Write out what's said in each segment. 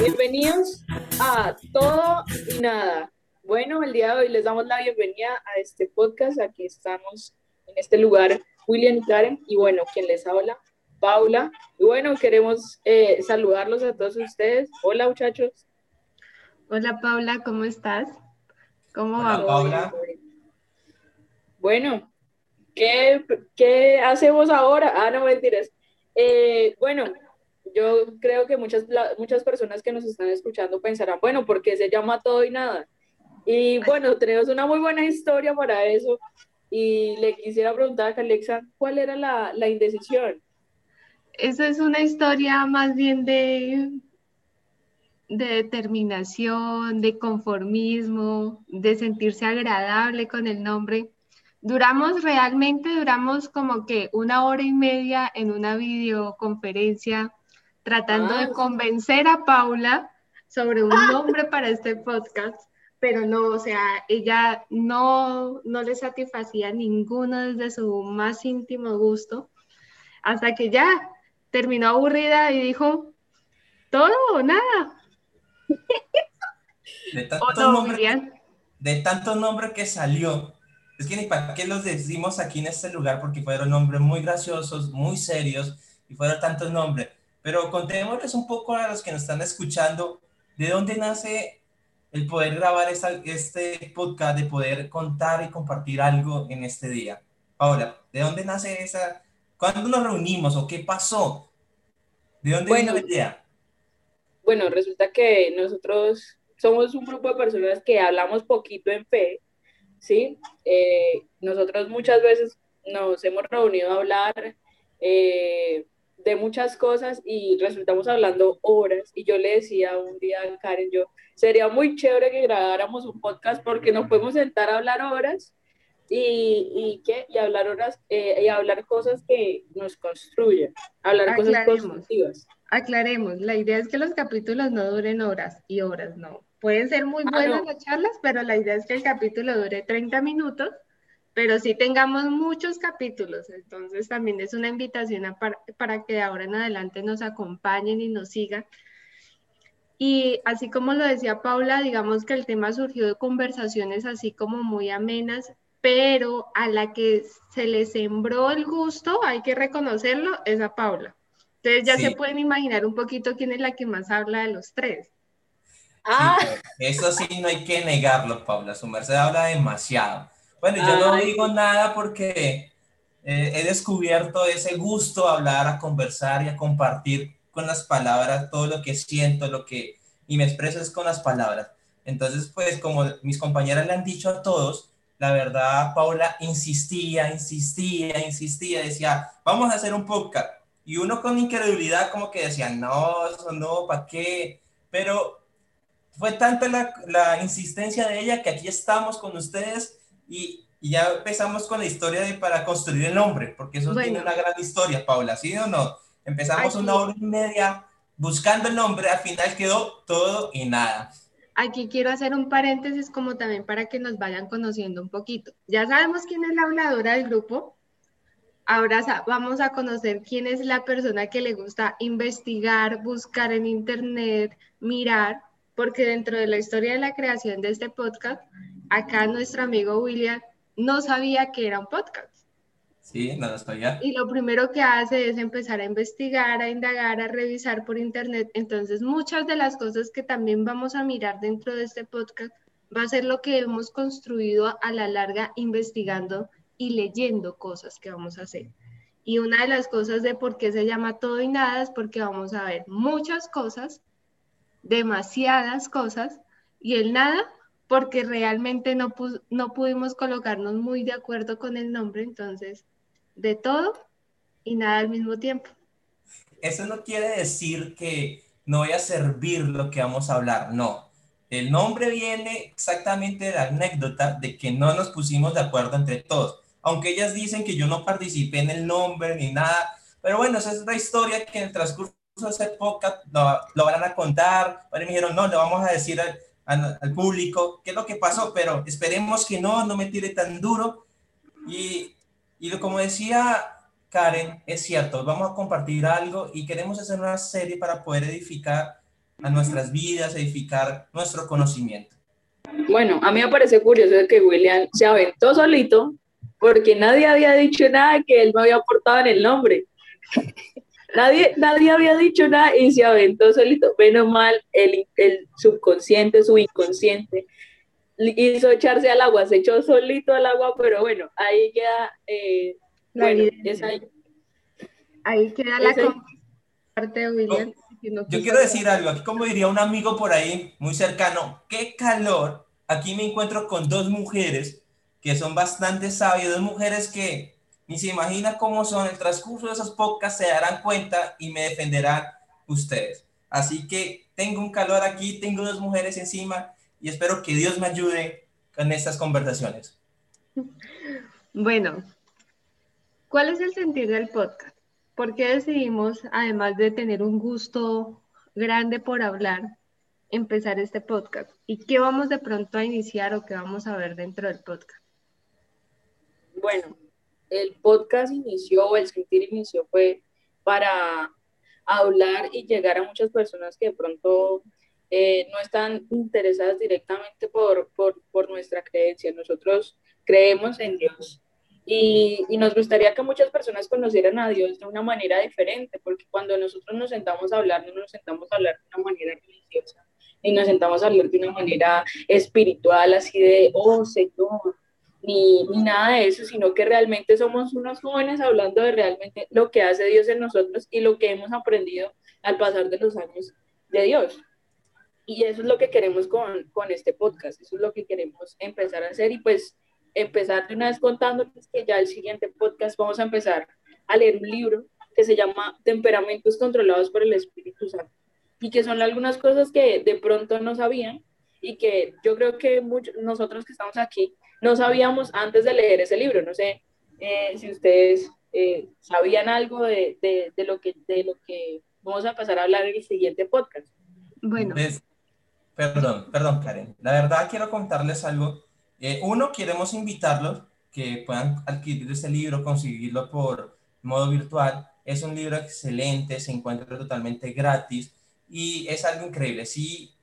Bienvenidos a Todo y Nada. Bueno, el día de hoy les damos la bienvenida a este podcast. Aquí estamos en este lugar, William y Karen. Y bueno, quien les habla, Paula. Y bueno, queremos eh, saludarlos a todos ustedes. Hola, muchachos. Hola, Paula, ¿cómo estás? ¿Cómo Hola, Paula. Bueno, ¿qué, ¿qué, hacemos ahora? Ah, no, mentiras. Eh, bueno, yo creo que muchas, muchas personas que nos están escuchando pensarán, bueno, ¿por qué se llama todo y nada? Y bueno, tenemos una muy buena historia para eso. Y le quisiera preguntar a Alexa, ¿cuál era la, la indecisión? Esa es una historia más bien de, de determinación, de conformismo, de sentirse agradable con el nombre. Duramos realmente, duramos como que una hora y media en una videoconferencia tratando de ah. convencer a Paula sobre un nombre para este podcast, pero no, o sea, ella no, no le satisfacía ninguno desde su más íntimo gusto, hasta que ya terminó aburrida y dijo, todo o nada. De tantos nombres de tanto nombre que salió, es que ni para qué los decimos aquí en este lugar, porque fueron nombres muy graciosos, muy serios, y fueron tantos nombres. Pero contémosles un poco a los que nos están escuchando, ¿de dónde nace el poder grabar este podcast, de poder contar y compartir algo en este día? Ahora, ¿de dónde nace esa? ¿Cuándo nos reunimos o qué pasó? ¿De dónde bueno, la idea? Bueno, resulta que nosotros somos un grupo de personas que hablamos poquito en fe, ¿sí? Eh, nosotros muchas veces nos hemos reunido a hablar eh, de muchas cosas y resultamos hablando horas y yo le decía un día a Karen, yo, sería muy chévere que grabáramos un podcast porque nos podemos sentar a hablar horas y, y, ¿qué? y hablar horas eh, y hablar cosas que nos construyen, hablar cosas constructivas. Aclaremos, la idea es que los capítulos no duren horas y horas, no. Pueden ser muy ah, buenas las charlas, pero la idea es que el capítulo dure 30 minutos pero sí tengamos muchos capítulos. Entonces también es una invitación para, que de ahora en adelante nos acompañen y nos sigan. Y así como lo decía Paula, digamos que el tema surgió de conversaciones así como muy amenas, pero a la que se le sembró el gusto, hay que reconocerlo, es a Paula. Entonces ya se pueden imaginar un poquito quién es la que más habla de los tres. Ah. eso sí, no hay que negarlo, Paula. Su merced habla demasiado. Bueno, yo no digo nada porque eh, he descubierto ese gusto a hablar, a conversar y a compartir con las palabras todo lo que siento, lo que y me expreso es con las palabras. Entonces, pues como mis compañeras le han dicho a todos, la verdad, Paula insistía, insistía, insistía, decía, vamos a hacer un podcast. Y uno con incredulidad como que decía, no, eso no, ¿para qué? Pero fue tanta la, la insistencia de ella que aquí estamos con ustedes y, ya empezamos con la historia de para construir el nombre, porque eso tiene una gran historia, Paula, ¿sí o no? Empezamos una hora y media buscando el nombre, al final quedó todo y nada. Aquí quiero hacer un paréntesis como también para que nos vayan conociendo un poquito. Ya sabemos quién es la habladora del grupo. Ahora vamos a conocer quién es la persona que le gusta investigar, buscar en internet, mirar, porque dentro de la historia de la creación de este podcast acá nuestro amigo William no sabía que era un podcast. Sí, no lo sabía. Y lo primero que hace es empezar a investigar, a indagar, a revisar por internet. Entonces, muchas de las cosas que también vamos a mirar dentro de este podcast va a ser lo que hemos construido a la larga investigando y leyendo cosas que vamos a hacer. Y una de las cosas de por qué se llama todo y nada es porque vamos a ver muchas cosas, demasiadas cosas, y el nada porque realmente no, no pudimos colocarnos muy de acuerdo con el nombre, entonces, de todo y nada al mismo tiempo. Eso no quiere decir que no voy a servir lo que vamos a hablar, no. El nombre viene exactamente de la anécdota de que no nos pusimos de acuerdo entre todos. Aunque ellas dicen que yo no participé en el nombre ni nada, pero bueno, esa es la historia que en el transcurso de esa época lo, lo van a contar. Pero me dijeron, no, le vamos a decir al, público qué es lo que pasó, pero esperemos que no, no me tire tan duro. Y, y como decía Karen, es cierto, vamos a compartir algo y queremos hacer una serie para poder edificar a nuestras vidas, edificar nuestro conocimiento. Bueno, a mí me parece curioso que William se aventó solito porque nadie había dicho nada que él me había aportado en el nombre. Nadie, nadie había dicho nada y se aventó solito. Menos mal, el, el subconsciente, su inconsciente, hizo echarse al agua, se echó solito al agua, pero bueno, ahí queda, eh, bueno, ahí. ahí. queda la parte de William. yo quiero decir algo, aquí como diría un amigo por ahí muy cercano, qué calor, aquí me encuentro con dos mujeres que son bastante sabias, dos mujeres que ni se imagina cómo son, el transcurso de esos podcasts se darán cuenta y me defenderán ustedes. Así que tengo un calor aquí, tengo dos mujeres encima y espero que Dios me ayude con estas conversaciones. Bueno, ¿cuál es el sentir del podcast? ¿Por qué decidimos, además de tener un gusto grande por hablar, empezar este podcast? ¿Y qué vamos de pronto a iniciar o qué vamos a ver dentro del podcast? Bueno, el podcast inició, el sentir inició fue para hablar y llegar a muchas personas que de pronto eh, no están interesadas directamente por, por, por, nuestra creencia. Nosotros creemos en Dios y, y, nos gustaría que muchas personas conocieran a Dios de una manera diferente, porque cuando nosotros nos sentamos a hablar, no nos sentamos a hablar de una manera religiosa, ni nos sentamos a hablar de una manera espiritual, así de, oh Señor, ni, ni, nada de eso, sino que realmente somos unos jóvenes hablando de realmente lo que hace Dios en nosotros y lo que hemos aprendido al pasar de los años de Dios. Y eso es lo que queremos con, con, este podcast, eso es lo que queremos empezar a hacer y pues empezar de una vez contándoles que ya el siguiente podcast vamos a empezar a leer un libro que se llama Temperamentos controlados por el Espíritu Santo y que son algunas cosas que de pronto no sabían y que yo creo que muchos, nosotros que estamos aquí no sabíamos antes de leer ese libro. No sé eh, si ustedes eh, sabían algo de, de, de, lo que, de lo que vamos a pasar a hablar en el siguiente podcast. Bueno. Perdón, perdón, Karen. La verdad quiero contarles algo. Eh, uno, queremos invitarlos que puedan adquirir este libro, conseguirlo por modo virtual. Es un libro excelente, se encuentra totalmente gratis y es algo increíble. Sí,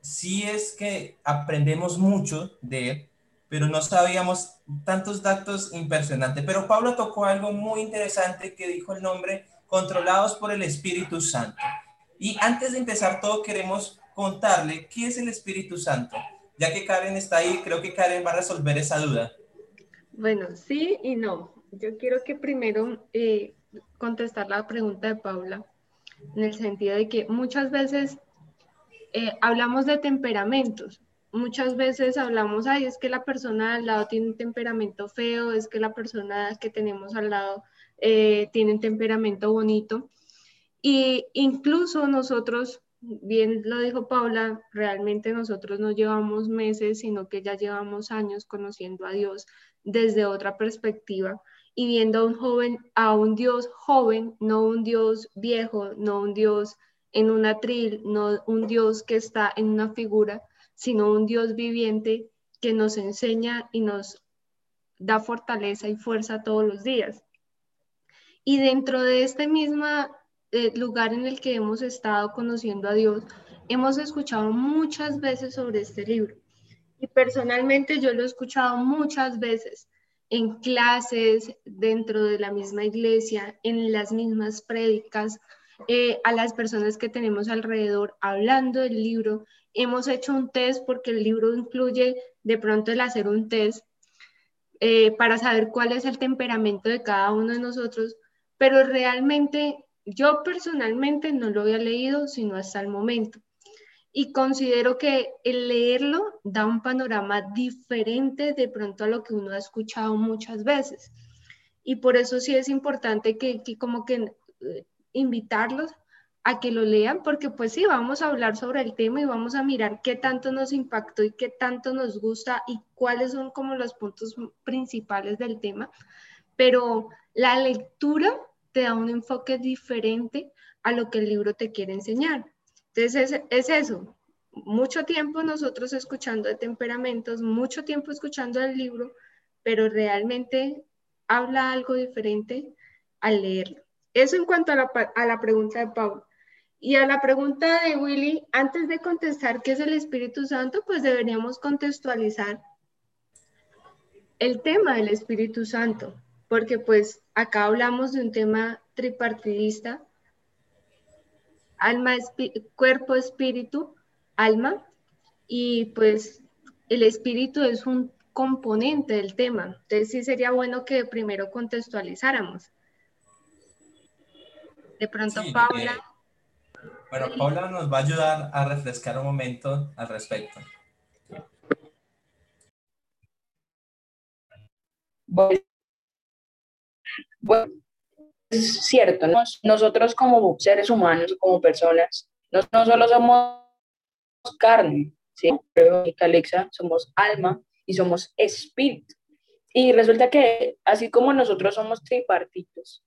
sí es que aprendemos mucho de él, pero no sabíamos tantos datos impresionantes. Pero Pablo tocó algo muy interesante que dijo el nombre, controlados por el Espíritu Santo. Y antes de empezar todo, queremos contarle qué es el Espíritu Santo. Ya que Karen está ahí, creo que Karen va a resolver esa duda. Bueno, sí y no. Yo quiero que primero eh, contestar la pregunta de Paula, en el sentido de que muchas veces eh, hablamos de temperamentos. Muchas veces hablamos, ay, es que la persona al lado tiene un temperamento feo, es que la persona que tenemos al lado eh, tiene un temperamento bonito. Y incluso nosotros bien lo dijo Paula, realmente nosotros no llevamos meses, sino que ya llevamos años conociendo a Dios desde otra perspectiva y viendo a un joven, a un Dios joven, no un Dios viejo, no un Dios en un atril, no un Dios que está en una figura, sino un Dios viviente que nos enseña y nos da fortaleza y fuerza todos los días. Y dentro de este misma eh, lugar en el que hemos estado conociendo a Dios, hemos escuchado muchas veces sobre este libro. Y personalmente yo lo he escuchado muchas veces en clases, dentro de la misma iglesia, en las mismas prédicas, eh, a las personas que tenemos alrededor hablando del libro. Hemos hecho un test porque el libro incluye de pronto el hacer un test eh, para saber cuál es el temperamento de cada uno de nosotros, pero realmente yo personalmente no lo había leído sino hasta el momento y considero que el leerlo da un panorama diferente de pronto a lo que uno ha escuchado muchas veces. Y por eso sí es importante que, como que eh, invitarlos a que lo lean, porque pues sí, vamos a hablar sobre el tema y vamos a mirar qué tanto nos impactó y qué tanto nos gusta y cuáles son como los puntos principales del tema. Pero la lectura te da un enfoque diferente a lo que el libro te quiere enseñar. Entonces es, eso, mucho tiempo nosotros escuchando de temperamentos, mucho tiempo escuchando el libro, pero realmente habla algo diferente al leerlo. Eso en cuanto a la, a la pregunta de Pablo. Y a la pregunta de Willy, antes de contestar qué es el Espíritu Santo, pues deberíamos contextualizar el tema del Espíritu Santo, porque pues acá hablamos de un tema tripartidista, alma, cuerpo, espíritu, alma, y pues el espíritu es un componente del tema. Entonces sí sería bueno que primero contextualizáramos. De pronto, Paula. bueno, Paula nos va a ayudar a refrescar un momento al respecto. Bueno, es cierto, nosotros como seres humanos, como personas, no, no solo somos carne, ¿sí? Alexa, somos alma y somos espíritu. Y resulta que así como nosotros somos tripartitos,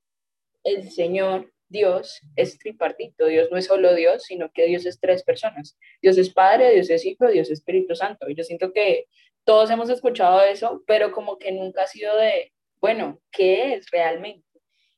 el Señor Dios es tripartito. Dios no es solo Dios, sino que Dios es tres personas. Dios es Padre, Dios es Hijo, Dios es Espíritu Santo. Y yo siento que todos hemos escuchado eso, pero como que nunca ha sido de, bueno, ¿qué es realmente?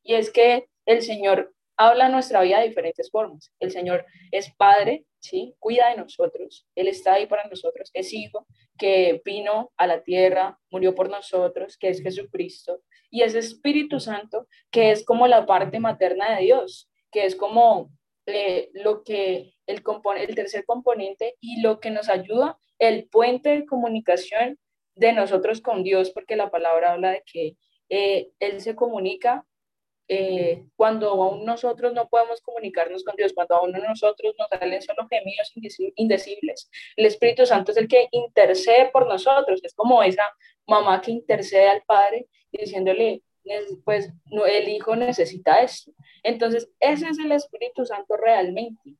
Y es que el Señor habla nuestra vida de diferentes formas. El Señor es Padre, ¿sí? Cuida de nosotros. Él está ahí para nosotros. Es Hijo que vino a la tierra, murió por nosotros, que es Jesucristo. Y es Espíritu Santo, que es como la parte materna de Dios, que es como eh, lo que el, el tercer componente y lo que nos ayuda, el puente de comunicación de nosotros con Dios, porque la palabra habla de que eh, Él se comunica eh, cuando aún nosotros no podemos comunicarnos con Dios, cuando aún nosotros nos salen solo gemidos indecibles. El Espíritu Santo es el que intercede por nosotros, es como esa mamá que intercede al Padre diciéndole, pues el Hijo necesita esto. Entonces, ese es el Espíritu Santo realmente.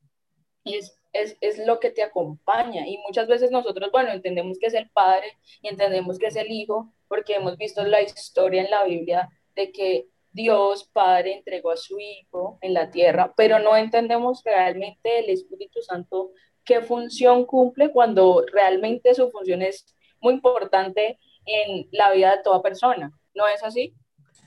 Y es, es, es, lo que te acompaña. Y muchas veces nosotros, bueno, entendemos que es el Padre y entendemos que es el Hijo, porque hemos visto la historia en la Biblia de que Dios Padre entregó a su Hijo en la tierra, pero no entendemos realmente el Espíritu Santo qué función cumple cuando realmente su función es muy importante en la vida de toda persona. ¿No es así?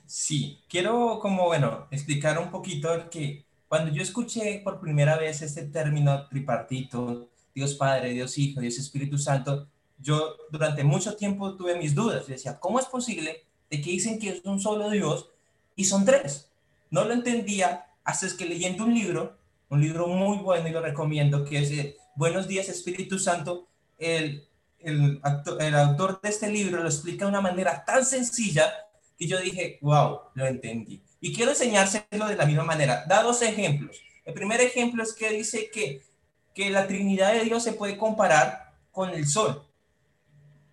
Sí, quiero como, bueno, explicar un poquito que cuando yo escuché por primera vez este término tripartito, Dios Padre, Dios Hijo, Dios Espíritu Santo, yo durante mucho tiempo tuve mis dudas. Yo decía, ¿cómo es posible de que dicen que es un solo Dios y son tres. No lo entendía hasta es que leyendo un libro, un libro muy bueno y lo recomiendo, que es eh, Buenos días Espíritu Santo, el, el, el autor de este libro lo explica de una manera tan sencilla que yo dije, wow, lo entendí. Y quiero enseñárselo de la misma manera. Da dos ejemplos. El primer ejemplo es que dice que, que la Trinidad de Dios se puede comparar con el sol.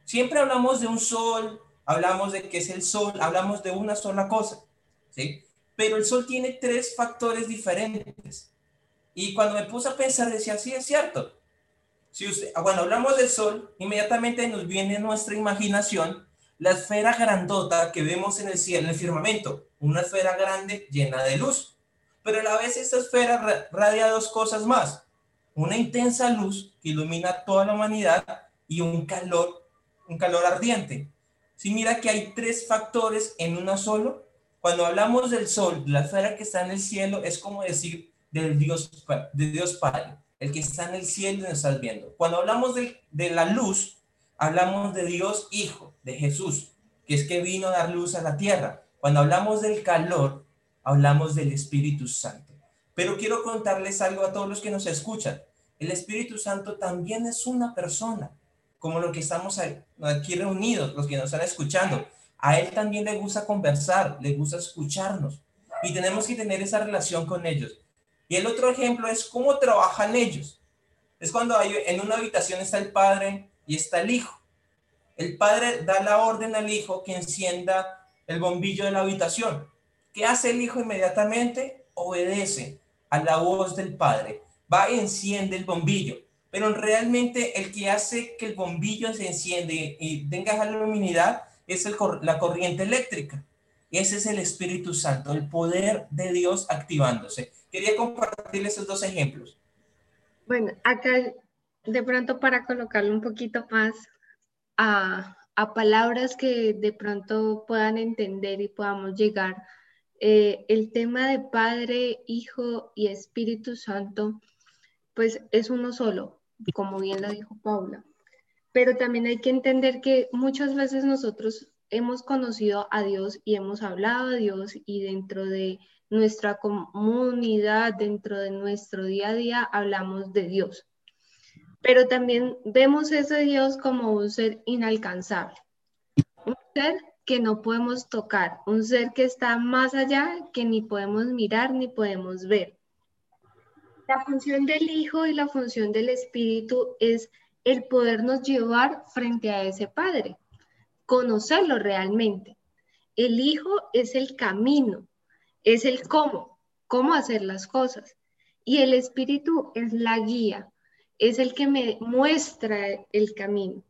Siempre hablamos de un sol, hablamos de que es el sol, hablamos de una sola cosa. Pero el Sol tiene tres factores diferentes. Y cuando me puse a pensar, decía, sí, es cierto. Si usted, bueno, hablamos del Sol, inmediatamente nos viene nuestra imaginación la esfera grandota que vemos en el cielo, en el firmamento, una esfera grande llena de luz. Pero a la vez esta esfera radia dos cosas más. Una intensa luz que ilumina toda la humanidad y un calor, un calor ardiente. Si mira que hay tres factores en una solo, cuando hablamos del sol, la esfera que está en el cielo, es como decir del Dios, de Dios Padre, el que está en el cielo y nos estás viendo. Cuando hablamos de, de la luz, hablamos de Dios Hijo, de Jesús, que es que vino a dar luz a la tierra. Cuando hablamos del calor, hablamos del Espíritu Santo. Pero quiero contarles algo a todos los que nos escuchan. El Espíritu Santo también es una persona, como lo que estamos aquí reunidos, los que nos están escuchando. A él también le gusta conversar, le gusta escucharnos y tenemos que tener esa relación con ellos. Y el otro ejemplo es cómo trabajan ellos. Es cuando hay, en una habitación está el padre y está el hijo. El padre da la orden al hijo que encienda el bombillo de la habitación. ¿Qué hace el hijo inmediatamente? Obedece a la voz del padre. Va y enciende el bombillo. Pero realmente el que hace que el bombillo se enciende y tenga la luminidad es el, la corriente eléctrica. Ese es el Espíritu Santo, el poder de Dios activándose. Quería compartirles esos dos ejemplos. Bueno, acá de pronto para colocarlo un poquito más a, a palabras que de pronto puedan entender y podamos llegar eh, el tema de Padre, Hijo y Espíritu Santo, pues es uno solo, como bien lo dijo Paula. Pero también hay que entender que muchas veces nosotros hemos conocido a Dios y hemos hablado a Dios y dentro de nuestra comunidad, dentro de nuestro día a día, hablamos de Dios. Pero también vemos ese Dios como un ser inalcanzable, un ser que no podemos tocar, un ser que está más allá, que ni podemos mirar ni podemos ver. La función del Hijo y la función del Espíritu es el podernos llevar frente a ese Padre, conocerlo realmente. El Hijo es el camino, es el cómo, cómo hacer las cosas. Y el Espíritu es la guía, es el que me muestra el camino,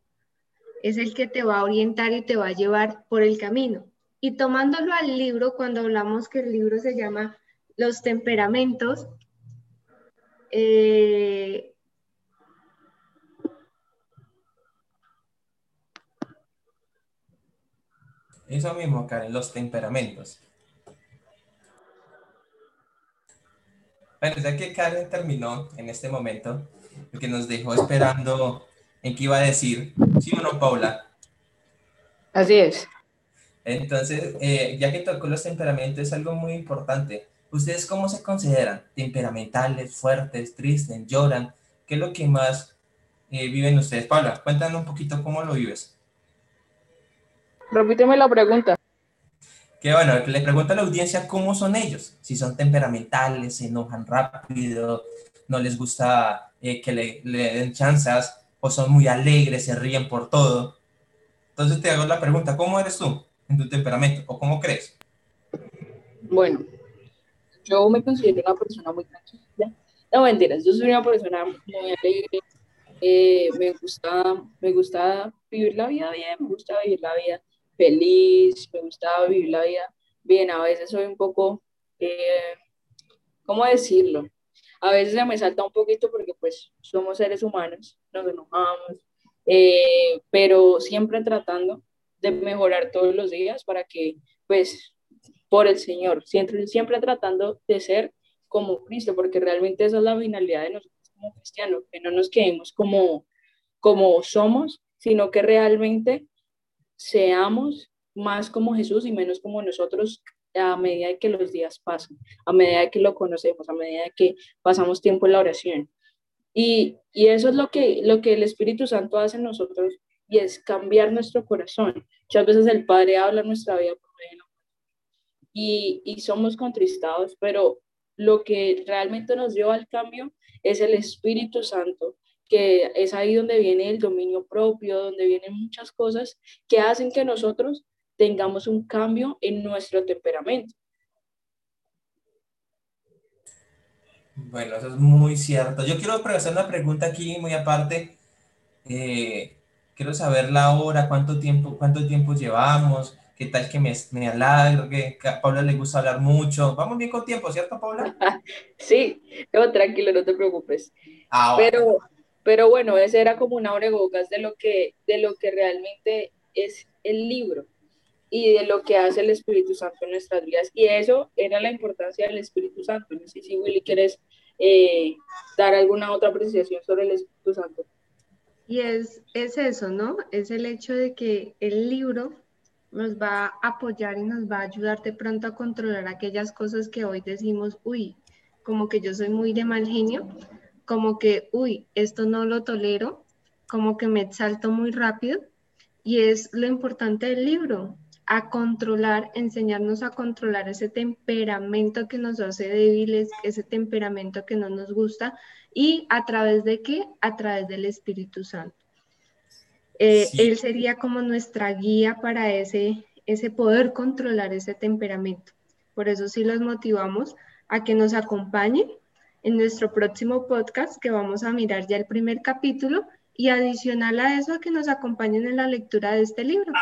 es el que te va a orientar y te va a llevar por el camino. Y tomándolo al libro, cuando hablamos que el libro se llama Los temperamentos, eh, Eso mismo, Karen, los temperamentos. Bueno, ya que Karen terminó en este momento, que nos dejó esperando en qué iba a decir, ¿sí o no, Paula? Así es. Entonces, eh, ya que tocó los temperamentos, es algo muy importante. ¿Ustedes cómo se consideran? ¿Temperamentales, fuertes, tristes, lloran? ¿Qué es lo que más eh, viven ustedes? Paula, cuéntanos un poquito cómo lo vives. Repíteme la pregunta. Que bueno, le pregunto a la audiencia cómo son ellos, si son temperamentales, se enojan rápido, no les gusta eh, que le, le, den chanzas, o son muy alegres, se ríen por todo. Entonces te hago la pregunta, ¿cómo eres tú en tu temperamento o cómo crees? Bueno, yo me considero una persona muy tranquila. No mentiras, yo soy una persona muy alegre. Eh, me gusta, me gusta vivir la vida bien, me gusta vivir la vida feliz, me gusta vivir la vida bien. A veces soy un poco, eh, ¿cómo decirlo? A veces se me salta un poquito porque pues somos seres humanos, nos enojamos, eh, pero siempre tratando de mejorar todos los días para que pues por el Señor, siempre, siempre tratando de ser como Cristo, porque realmente esa es la finalidad de nosotros como cristianos, que no nos quedemos como, como somos, sino que realmente seamos más como Jesús y menos como nosotros a medida que los días pasan, a medida que lo conocemos, a medida que pasamos tiempo en la oración. Y, y eso es lo que, lo que el Espíritu Santo hace en nosotros y es cambiar nuestro corazón. Muchas veces el Padre habla nuestra vida y, y somos contristados, pero lo que realmente nos lleva al cambio es el Espíritu Santo que es ahí donde viene el dominio propio, donde vienen muchas cosas que hacen que nosotros tengamos un cambio en nuestro temperamento. Bueno, eso es muy cierto. Yo quiero hacer una pregunta aquí muy aparte. Eh, quiero saber la hora, cuánto tiempo, cuánto tiempo llevamos, qué tal que me, me alargue, que a Paula le gusta hablar mucho. Vamos bien con tiempo, ¿cierto, Paula? sí, no, tranquilo, no te preocupes. Ah, Pero pero bueno, ese era como una bocas de lo que, de lo que realmente es el libro y de lo que hace el Espíritu Santo en nuestras vidas. Y eso era la importancia del Espíritu Santo. No sé si Willy quieres eh, dar alguna otra apreciación sobre el Espíritu Santo. Y es, es eso, ¿no? Es el hecho de que el libro nos va a apoyar y nos va a ayudar de pronto a controlar aquellas cosas que hoy decimos, uy, como que yo soy muy de mal genio, como que, uy, esto no lo tolero, como que me exalto muy rápido. Y es lo importante del libro, a controlar, enseñarnos a controlar ese temperamento que nos hace débiles, ese temperamento que no nos gusta, y a través de qué? A través del Espíritu Santo. Eh, él sería como nuestra guía para ese, ese poder controlar ese temperamento. Por eso sí los motivamos a que nos acompañen en nuestro próximo podcast que vamos a mirar ya el primer capítulo y adicional a eso que nos acompañen en la lectura de este libro.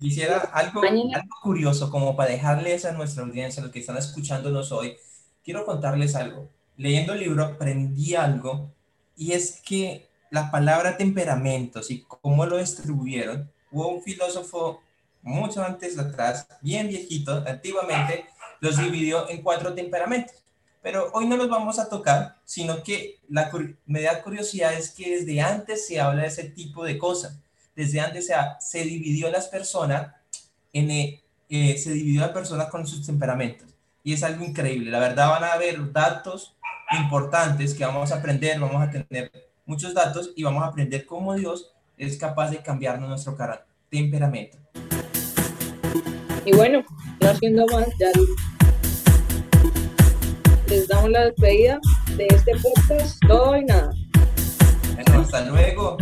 Quisiera algo, algo curioso como para dejarles a nuestra audiencia, a los que están escuchándonos hoy, quiero contarles algo. Leyendo el libro aprendí algo y es que la palabra temperamentos y cómo lo distribuyeron, hubo un filósofo mucho antes atrás, bien viejito, antiguamente, los dividió en cuatro temperamentos. Pero hoy no los vamos a tocar, sino que la, me da curiosidad es que desde antes se habla de ese tipo de cosas. Desde antes se, se dividió las personas en, eh, eh, se dividió la persona con sus temperamentos. Y es algo increíble. La verdad van a haber datos importantes que vamos a aprender, vamos a tener muchos datos y vamos a aprender cómo Dios es capaz de cambiarnos nuestro temperamento. Y bueno, no haciendo más, ya les damos la despedida de este podcast, todo y nada. Bueno, hasta luego.